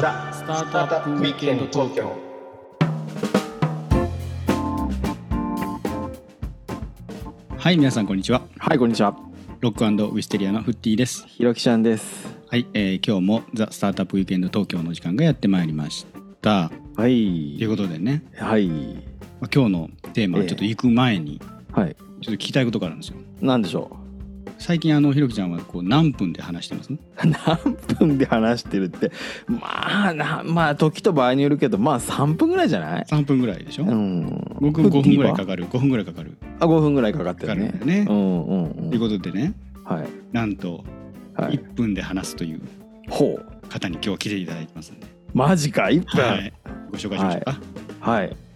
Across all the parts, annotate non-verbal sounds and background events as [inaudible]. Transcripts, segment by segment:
ザ・スタートアップウィークエンド東京はい皆さんこんにちははい、こんにちは。ロックウィステリアのフッティですひろきちゃんです。はい、えー今日もザ・スタートアップウィークエンド東京の時間がやってまいりましたはといいう。ことでね、はい。まあ、今日のテーマはちょっと行く前にはい。ちょっと聞きたいことがあるんですよなんでしょ最近あのひろきちゃんはこう何分で話してます？う。[laughs] 何分で話してるって、まあ、なまあ、時と場合によるけど、まあ、3分ぐらいじゃない？3分ぐらいでしょ、うん。僕5分ぐらいかかかる？5分ぐらいかかる？あ、5分ぐらいかかってかるね。かるんだよね、うんうんうん。ということでねはい。なんとはい。1分で話すという。方に今日は来ていただいてますんで、マジか、1分。ははい。い、ご紹介しましょうか、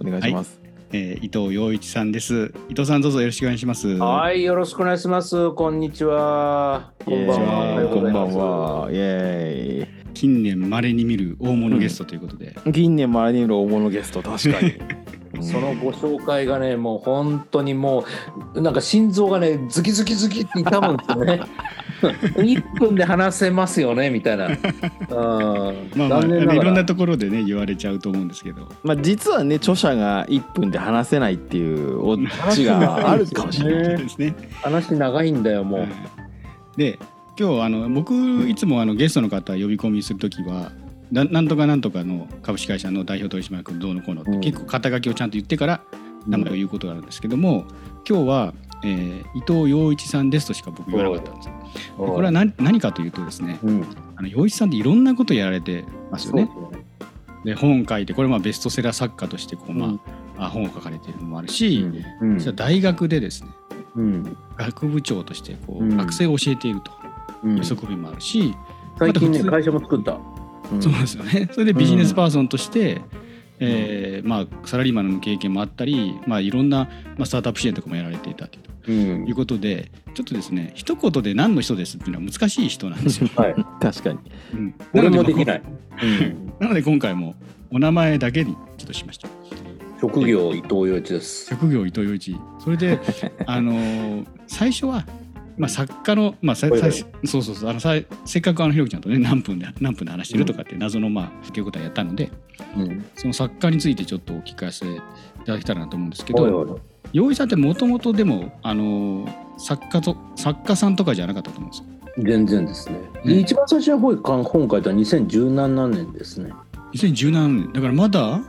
お願いします。えー伊藤洋一さんです伊藤さんどうぞよろしくお願いしますはい、よろしくお願いします。こんにちは。こんばんは。こんばん。は。イエ近年まれに見る大物ゲストということで、ーイ。近年周りにいる大物ゲスト、確かに。[laughs] そのご紹介がね、もう本当にもう、なんか心臓がね、ズキズキズキって痛むんですよね。[laughs] 1分で話せますよね、みたいな。[laughs] うん、まあまあ残念ないろんなところでね言われちゃうと思うんですけどまあ、実はね著者が1分で話せないっていうオッチがあるかもしれない。ねですね話長いんだよ、もう。はいで今日あの僕いつもあのゲストの方呼び込みするときはななんとかなんとかの株式会社の代表取締役どうのこうのって、うん結構肩書きをちゃんと言ってから名前を言うことがあるんですけども、今日は、えー伊藤洋一さんですとしか僕言わなかったんですこれは何何かというとですねうん、あの洋一さんっていろんなことやられてますよね。で本書いてこれまあベストセラー作家としてこう、まあうん。あ本を書かれているのもあるし、うん。実は大学でですねうん。学部長としてこう、うん。学生を教えていると。うん。いう側面もあるし、最近ね、会社も作った。うん。そうですよね。それでビジネスパーソンとして、えーまあ、サラリーマンの経験もあったり、まあ、いろんな、まあ、スタートアップ支援とかもやられていたとうんいうことでちょっとですね一言で何の人ですっていうのは難しい人なんですよ。[laughs] はい。[laughs] 確かに。うん俺もできない。うんなので今回もお名前だけにちょっとしました。職業伊藤洋一です。職業伊藤洋一それで [laughs] あのー最初は、まあ、作家の、まあ、さそうそうそうあのさせっかくあのひろきちゃんとね何分で何分で話してるとかって謎のまあ受け答えやったのでうん。その作家についてちょっとお聞かせいただけたらなと思うんですけど洋一さんってもともとでもあのー作家と作家さんとかじゃなかったと思うんですよ。全然ですね。ね一番最初に本本書いたのは2017年ですね。2017年だからまだ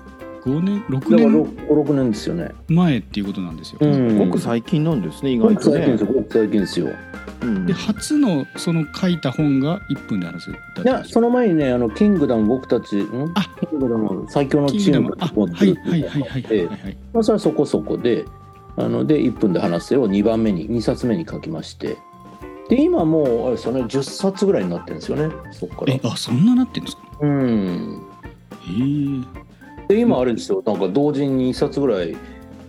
5年6だから年 6, 6年ですよね。前っていうことなんですよ。うん。ごく最近なんですね、意ご外とね。く最近です。よ。ごく最近ですよ。うん。で初のその書いた本が1分で話すだったんいや、その前にね、あの、キングダム僕たち、ん？あ。キングダム最強のチームグダム。あをはいはいはいはいはいまあ、それはそこそこで、あの、で、1分で話せを2番目に、2冊目に書きまして、で、今もう、あれですよね、10冊ぐらいになってるんですよね、そこから。え。あそんななってんですか？うん。へえで今あるんですよなんか同時に2冊ぐらい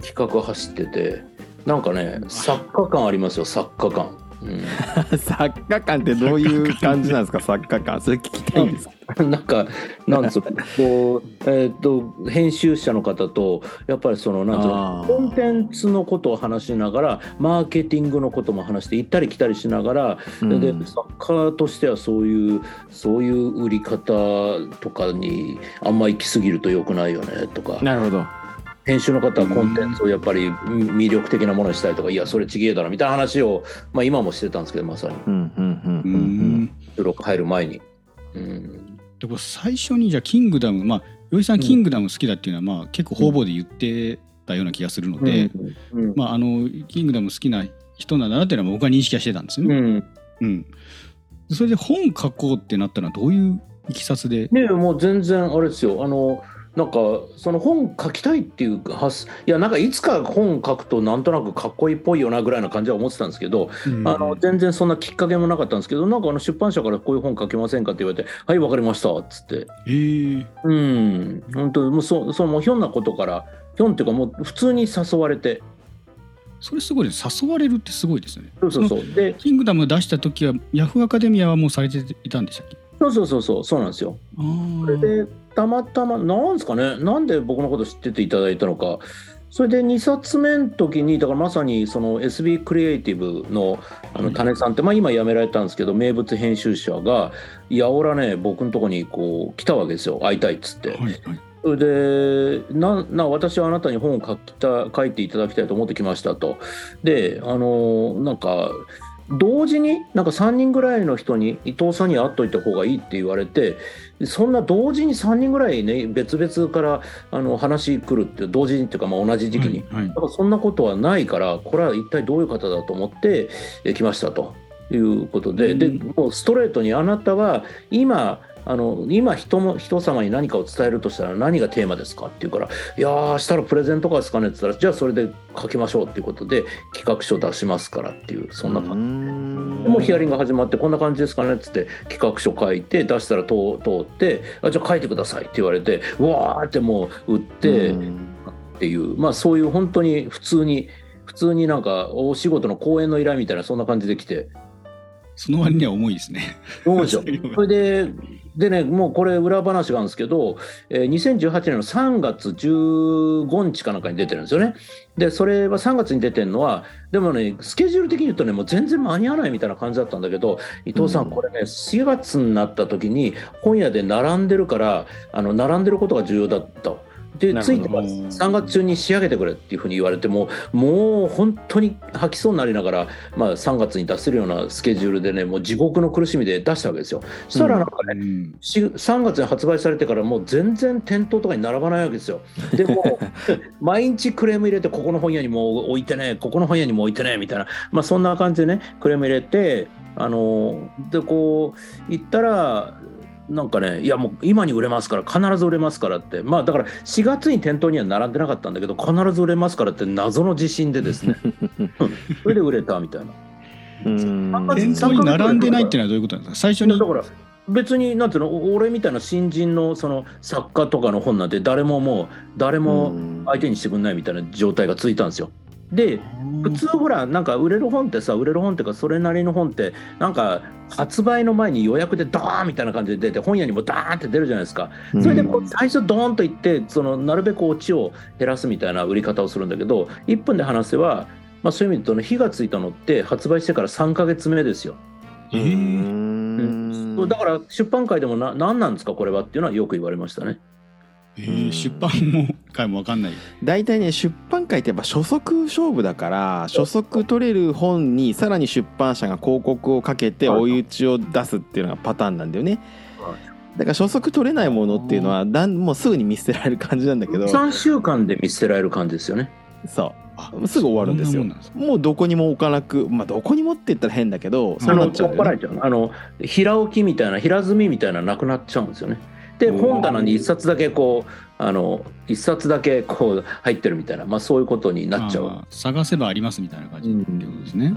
企画走っててなんかね作家感ありますよ作家感、[laughs] 作家感ってどういう感じなんですか、作家感。それ聞きたいんですか。うん、なんかなんつこうえーっと編集者の方とやっぱりそのなんつうコンテンツのことを話しながらマーケティングのことも話して行ったり来たりしながら、うんで作家としてはそういうそういう売り方とかにあんま行き過ぎると良くないよねとかなるほど。編集の方はコンテンツをやっぱり魅力的なものにしたいとかいやそれちげえだろみたいな話を、まあ、今もしてたんですけどまさに。うんうんうんううん。ん収録入る前に。うん。でこれ最初にじゃあ「キングダム」まあ洋一さん「キングダム」好きだっていうのは、まあ、結構方々で言ってたような気がするので、うんまああの「キングダム」好きな人なんだなっていうのは僕は認識はしてたんですよね。うん。うん。それで本書こうってなったのはどういういきさつで、ねもう全然あれですよ。あのなんかその本書きたいっていう発いやなんかいつか本書くとなんとなくかっこいいっぽいよなぐらいな感じは思ってたんですけど、うん。あの全然そんなきっかけもなかったんですけどなんかあの出版社からこういう本書けませんかって言われて「はいわかりました」っつって。えーうん。本当もうそそのもうひょんなことからひょんっていうかもう普通に誘われて。それすごいです誘われるってすごいですよね。そうそうのそうでキングダム出した時はヤフーアカデミアはもうされていたんでしたっけ？そうそうそうそうそうなんですよ。それでたまたまなんですかね？なんで僕のこと知ってていただいたのか。それで2冊目の時にだからまさにその SB クリエイティブのあの種さんって、まあ、今辞められたんですけど名物編集者が「いや俺はね僕のとこにこう来たわけですよ。会いたい」っつって。はいはい。それでなな私はあなたに本を書きた書いていただきたいと思ってきましたと。であのなんか同時になんか3人ぐらいの人に伊藤さんに会っといた方がいいって言われてそんな同時に3人ぐらいね別々からあの話来るって同時にっていうかまあ同じ時期に、はいはい。だからそんなことはないからこれは一体どういう方だと思ってえ来ましたということで,、でもうストレートにあなたは今あの今人も人様に何かを伝えるとしたら何がテーマですかって言うから「いやーしたらプレゼントとかですかね」って言ったら「じゃあそれで書きましょう」っていうことで企画書出しますからっていうそんな感じ。でもうヒアリング始まってこんな感じですかねっつって企画書書いて出したら通通って「あじゃあ書いてください」って言われてうわーってもう売ってっていう、まあそういう本当に普通に普通になんかお仕事の講演の依頼みたいなそんな感じで来てその割には重いですね。どうで [laughs] それででねもうこれ裏話があるんですけど、えー2018年の3月15日かなんかに出てるんですよね。でそれは3月に出てるのはでもねスケジュール的に言うとねもう全然間に合わないみたいな感じだったんだけど伊藤さんこれね4月になった時に本屋で並んでるからあの並んでることが重要だった。でついてます3月中に仕上げてくれっていうふうに言われてももう本当に吐きそうになりながら、まあ、3月に出せるようなスケジュールでねもう地獄の苦しみで出したわけですよ。そしたらなんかね、うんし3月に発売されてからもう全然店頭とかに並ばないわけですよ。でも [laughs] 毎日クレーム入れてここの本屋にも置いてねここの本屋にも置いてねみたいな、まあ、そんな感じでねクレーム入れてあのでこう行ったらなんかねいやもう今に売れますから必ず売れますからって。まあだから4月に店頭には並んでなかったんだけど必ず売れますからって謎の自信でですね。[laughs] うん。それで売れたみたいな。うん。店頭に並んでないっていうのはどういうことなんですか？最初に。だから別になんていうのお俺みたいな新人のその作家とかの本なんて誰ももう誰も相手にしてくんないみたいな状態が続いたんですよ。で普通ほらなんか売れる本ってさ売れる本っていうかそれなりの本ってなんか発売の前に予約でドーンみたいな感じで出て本屋にもダーンって出るじゃないですか。それでこう最初ドーンといってそのなるべくオチを減らすみたいな売り方をするんだけど1分で話せば、まあ、そういう意味で言うとね火がついたのって発売してから3ヶ月目ですよ。えーうんだから出版界でもな何なんですかこれはっていうのはよく言われましたね。えー出版も回も分かんない。大体ね出版界ってやっぱ初速勝負だから初速取れる本にさらに出版社が広告をかけて追い打ちを出すっていうのがパターンなんだよね。はだから初速取れないものっていうのはだんもうすぐに見捨てられる感じなんだけど。3週間で見捨てられる感じですよね。そあう。すぐ終わるんですよ。もうどこにも置かなくまあどこにもって言ったら変だけどそうあのなっちゃうね。取っ払えちゃう。あの平置きみたいな平積みみたいなのなくなっちゃうんですよね。でうん本棚に一冊だけこうあの一冊だけこう入ってるみたいな、まあ、そういうことになっちゃう。探せばありますみたいな感じってことですね。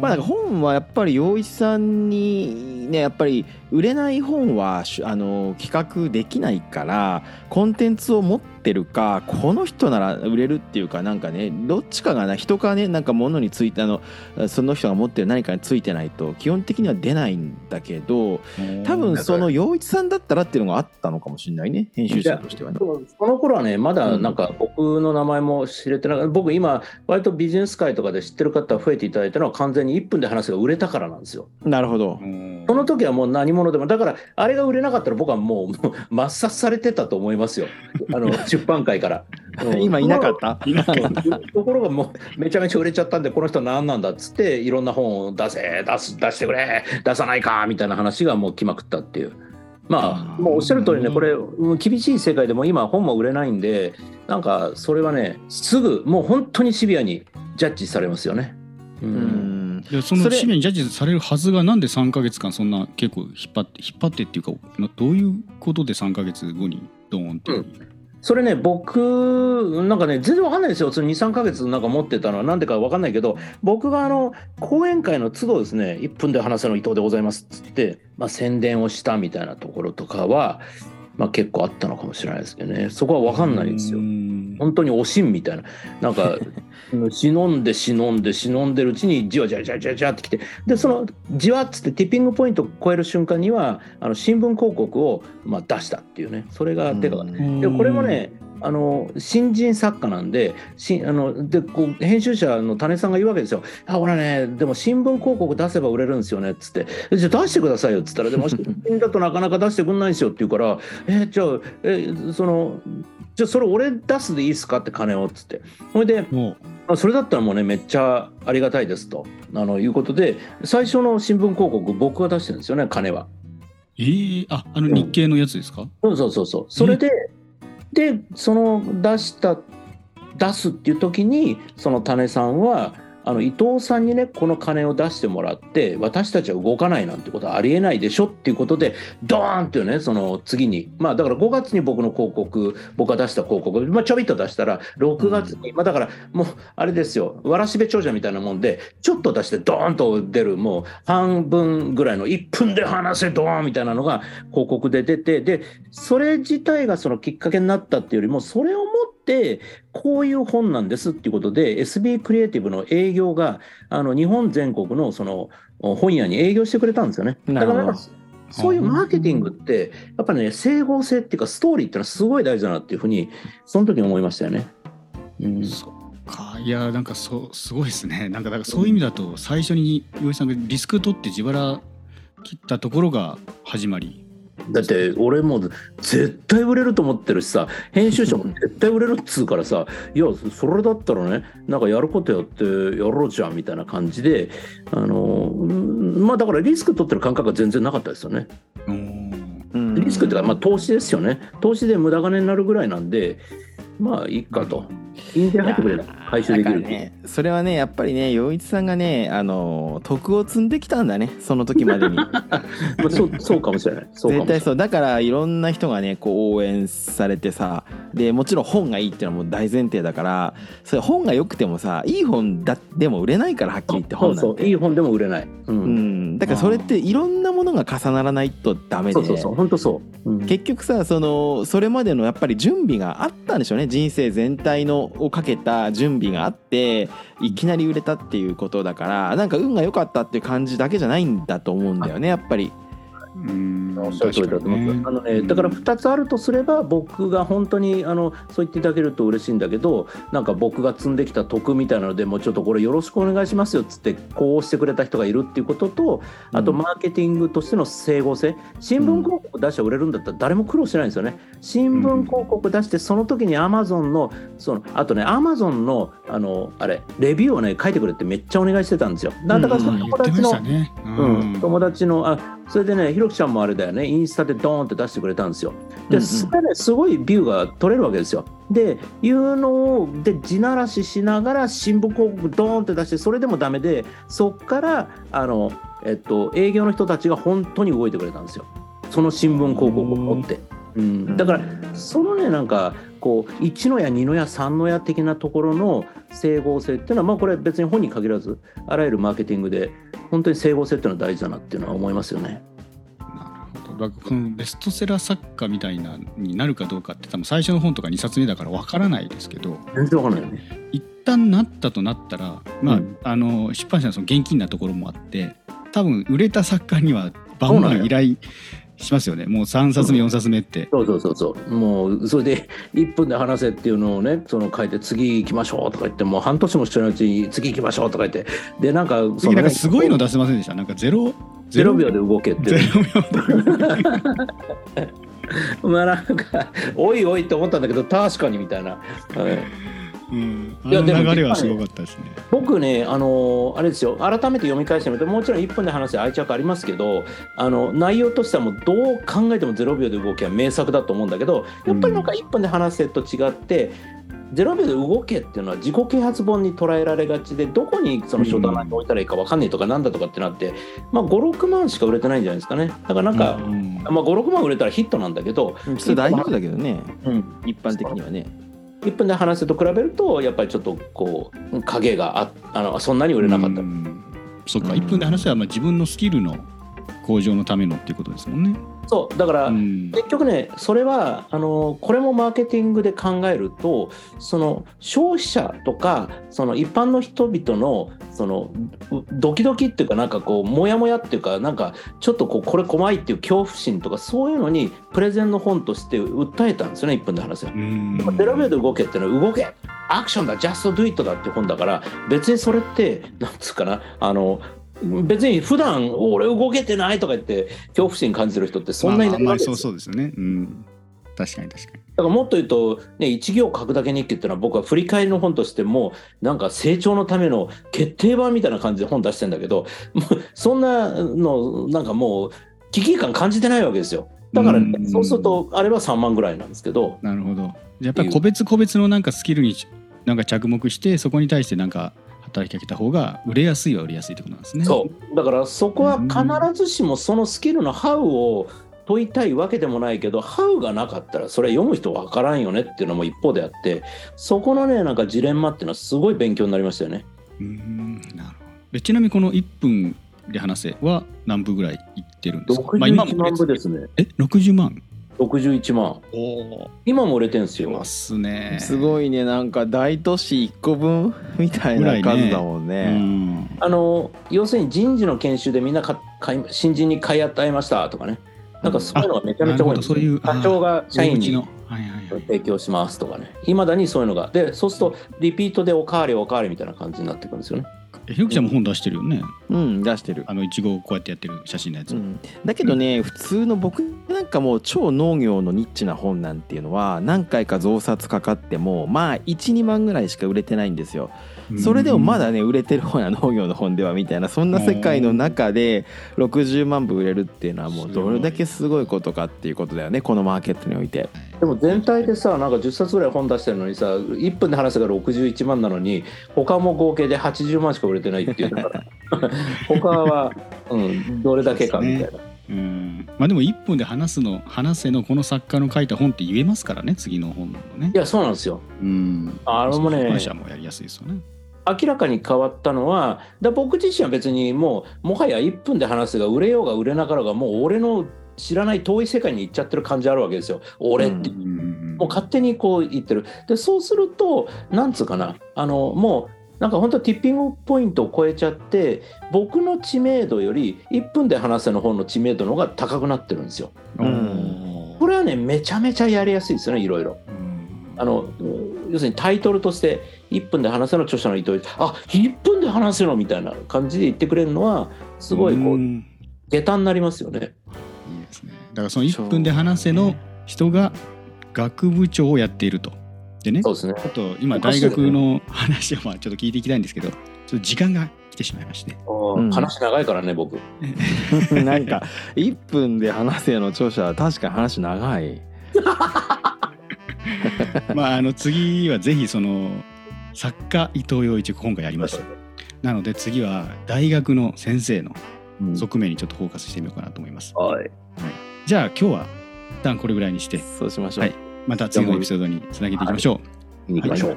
まあなんか本はやっぱり陽一さんにねやっぱり売れない本はしあの企画できないからコンテンツを持ってるかこの人なら売れるっていうかなんかねどっちかがな人かねなんか物についてあのその人が持ってる何かについてないと基本的には出ないんだけど多分その陽一さんだったらっていうのがあったのかもしれないね編集者としてはね。その頃はねまだなんか僕の名前も知れてなかった僕今割とビジネス界とかで知ってる方増えていただいたのは完全に1分で話せば売れたからなんですよ。なるほど。その時はもう何者でもだからあれが売れなかったら僕はもうもう [laughs] 抹殺されてたと思いますよ。あの [laughs] 出版界から。うん。今いなかった？ところがもうめちゃめちゃ売れちゃったんでこの人何なんだっつっていろんな本を出せ出す出してくれ出さないかみたいな話がもう来まくったっていう。まあもうおっしゃる通りねこれうん厳しい世界でも今本も売れないんでなんかそれはねすぐもう本当にシビアにジャッジされますよね。ううんその紙面にジャッジされるはずがなんで3か月間そんな結構引っ張って引っ張ってっていうかなどういうことで3か月後にドーンって、う？ん。それね僕なんかね全然わかんないですよ。その23か月なんか持ってたのはなんでかわかんないけど僕があの講演会の都度ですね1分で話せの伊藤でございますっつって、まあ、宣伝をしたみたいなところとかは、まあ、結構あったのかもしれないですけどね。そこはわかんないんですよ。う。ん。本当におしんみたいな。なんか [laughs] 忍んで忍んで忍んでるうちにじわじわじわじわじわってきて。でそのじわっつってティッピングポイントを超える瞬間にはあの新聞広告をまあ出したっていうね。それがでかかった。でこれもねあの新人作家なんでしあのでこう編集者の種さんが言うわけですよ「あ俺ねでも新聞広告出せば売れるんですよね」っつって「じゃあ出してくださいよ」っつったら「でも新聞だとなかなか出してくんないんですよ」って言うから「えじゃあえそのじゃあそれ俺出すでいいっすか?」って金をっつって。ほいでそれだったらもうねめっちゃありがたいですと。あのいうことで最初の新聞広告僕が出してるんですよね金は。うえー、ああの日経のやつですか、そうそうそうそう。それででその出した出すっていう時にその種さんはあの伊藤さんにねこの金を出してもらって私たちは動かないなんてことはありえないでしょっていうことでドーンっていうねその次にまあだから5月に僕の広告僕が出した広告、まあ、ちょびっと出したら6月に、まあだからもうあれですよわらしべ長者みたいなもんでちょっと出してドーンと出るもう半分ぐらいの1分で話せドーンみたいなのが広告で出てでそれ自体がそのきっかけになったっていうよりもそれをもってこういう本なんですっていうことで SB クリエイティブの営業があの日本全国のその本屋に営業してくれたんですよね。だからそういうマーケティングってやっぱりね整合性っていうかストーリーっていうのはすごい大事だなっていうふうにその時に思いましたよね。うん、か。いやなんかそうすごいですね。なんかだからそういう意味だと最初に岩井さんがリスク取って自腹切ったところが始まりだって俺も絶対売れると思ってるしさ編集者も [laughs] 絶対売れるっつうからさいやそれだったらねなんかやることやってやろうじゃんみたいな感じであのうんまあだからリスク取ってる感覚が全然なかったですよね。うん。リスクっていうか、まあ、投資ですよね。投資で無駄金になるぐらいなんでまあいいかと。印税入ってくれば回収できるねそれはねやっぱりね陽一さんがねあの徳を積んできたんだねその時までに。[laughs] まあ、そうそうかもしれない。絶対そう。だからいろんな人がねこう応援されてさでもちろん本がいいっていうのはもう大前提だからそれ本が良くてもさいい本だでも売れないからはっきり言って本なんて。そういい本でも売れない、うん。うん、だからそれっていろんなものが重ならないとダメで。そうそうそう。本当そう、うん。結局さそのそれまでのやっぱり準備があったんでしょうね。人生全体のをかけた準備があっていきなり売れたっていうことだからなんか運が良かったっていう感じだけじゃないんだと思うんだよねやっぱり。うん。おっしゃる通りだと思います。あのね、だから2つあるとすれば僕が本当にあのそう言っていただけると嬉しいんだけどなんか僕が積んできた徳みたいなのでもうちょっとこれよろしくお願いしますよっつってこうしてくれた人がいるっていうこととあとうんマーケティングとしての整合性。新聞広告出して売れるんだったら誰も苦労しないんですよね。新聞広告出してその時にアマゾンのそのあとねアマゾンのあのあれレビューをね書いてくれってめっちゃお願いしてたんですよ。だだか友達のね。うん、友達のあそれでねひろきちゃんもあれだよね。インスタでドーンって出してくれたんですよ。で、うんうん。それねすごいビューが取れるわけですよ。でいうのをで地ならししながら新聞広告ドーンって出してそれでもダメでそっからあのえっと営業の人たちが本当に動いてくれたんですよ。その新聞広告を持って、うん、だからそのねなんかこう1の矢2の矢3の矢的なところの整合性っていうのはまあこれ別に本に限らずあらゆるマーケティングで本当に整合性っていうのは大事だなっていうのは思いますよね。なるほどだからこのベストセラー作家みたいなになるかどうかって多分最初の本とか2冊目だからわからないですけど全然わかんないよね。一旦なったとなったら、まあうんあの出版社のその現金なところもあって多分売れた作家にはバンバン依頼しますよね。もう3冊目4冊目って。そうそうそうそう。もうそれで1分で話せっていうのをね、その書いて次行きましょうとか言ってもう半年もしてないうちに次行きましょうとか言って。でなんかそ次なんかねすごいの出せませんでした？なんかゼロ？ゼロ？秒で動けってゼロ秒で。[laughs] まあなんかおいおいって思ったんだけど確かにみたいな。はいうん、あいやでもの流れはすごかったですね。僕ね、あのあれですよ。改めて読み返してみるともちろん1分で話して愛着ありますけどあの内容としてはもうどう考えても0秒で動きは名作だと思うんだけどやっぱりなんか1分で話せと違って、0秒で動けっていうのは自己啓発本に捉えられがちでどこにその書棚に置いたらいいか分かんないとかなんだとかってなって、まあ、56万しか売れてないんじゃないですかね。だからなんか、うんまあ、56万売れたらヒットなんだけど、それ大丈夫だけどね。うん、一般的にはね1分で話せと比べるとやっぱりちょっとこう影がああのそんなに売れなかった。うそっか1分で話せばまあ自分のスキルの向上のためのっていうことですもんね。そうだから、うん。結局ねそれはあのこれもマーケティングで考えるとその消費者とかその一般の人々のそのうドキドキっていうかなんかこうモヤモヤっていうかなんかちょっとこうこれ怖いっていう恐怖心とかそういうのにプレゼンの本として訴えたんですよね1分で話せる。うん。デラベーで動けっていうのは動け!アクションだ just do it だっていう本だから別にそれってなんつうかなあの別に普段俺動けてないとか言って恐怖心感じてる人ってそんなにいまあまあないですよそうそうですよね。うん。確かに確かに。だからもっと言うと、ね、一行書くだけ日記っていうのは僕は振り返りの本としてもなんか成長のための決定版みたいな感じで本出してんだけど [laughs] もうそんなのなんかもう危機感感じてないわけですよだから、ねうんそうするとあれは3万ぐらいなんですけどなるほど。やっぱり個別個別のなんかスキルになんか着目してそこに対してなんか働きかけた方が売れやすいは売れやすいってことなんですね。そうだからそこは必ずしもそのスキルのハウを問いたいわけでもないけどハウがなかったらそれ読む人わからんよねっていうのも一方であってそこのねなんかジレンマっていうのはすごい勉強になりましたよね。うーんなるほどでちなみにこの1分で話せは何部ぐらいいってるんですか、まあ、今61も万部ですね。え60万？61万。お今も売れてんすよ。ますねすごいねなんか大都市1個分みたいな数だもんうね。んあの要するに人事の研修でみんなか買い新人に買い与えましたとかね。なんかそういうのがめちゃめちゃ多いんですよ社長が社員に提供しますとかね。いまだにそういうのが。で、そうするとリピートでおかわりおかわりみたいな感じになってくるんですよね。えひろきちゃんも本出してるよねうん出してる。あのいちごをこうやってやってる写真のやつ、うん、だけどね、普通の僕なんかもう超農業のニッチな本なんていうのは何回か増刷かかってもまあ12万ぐらいしか売れてないんですよ。それでもまだね売れてる本や農業の本ではみたいなそんな世界の中で60万部売れるっていうのはもうどれだけすごいことかっていうことだよねこのマーケットにおいて。でも全体でさ、なんか10冊ぐらい本出してるのにさ、1分で話せが61万なのに、他も合計で80万しか売れてないっていう。だから他は、うん、どれだけかみたいな。うんまあでも1分で話すの話せのこの作家の書いた本って言えますからね次の本のねいや、そうなんですよ。うんあれもね出版社もやりやすいですよね明らかに変わったのはだ僕自身は別にもうもはや1分で話すが売れようが売れなかろうがもう俺の知らない遠い世界に行っちゃってる感じあるわけですよ。俺って、ううんもう勝手にこう言ってる。でそうするとなんつうかな。あのもうなんか本当ティッピングポイントを超えちゃって僕の知名度より1分で話せの方の知名度の方が高くなってるんですよ。うん。これはねめちゃめちゃやりやすいですよねいろいろ。うん。あの要するにタイトルとして1分で話せの著者の意図あ1分で話せのみたいな感じで言ってくれるのはすごいこうん。下駄になりますよね。だからその1分で話せの人が学部長をやっていると。でねそうですね。ちょっと今大学の話をまあちょっと聞いていきたいんですけどちょっと時間が来てしまいまして。ん。話長いからね僕。[laughs] なんか1分で話せの著者は確かに話長い。[laughs] まああの次はぜひその作家伊藤洋一今回やりましたなので次は大学の先生の側面にちょっとフォーカスしてみようかなと思います、はい。じゃあ今日は一旦これぐらいにして。そうしましょう。はい。また次のエピソードにつなげていきましょう、行きましょう。よ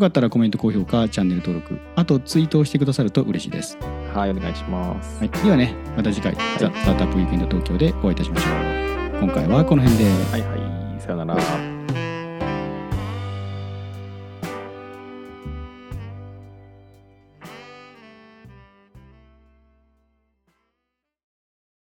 かったらコメント高評価チャンネル登録あとツイートをしてくださると嬉しいです、はい、お願いします。はい、ではねまた次回、ザ・スタートアップウィークエンド東京でお会いいたしましょう。今回はこの辺で。はいはい、さよなら。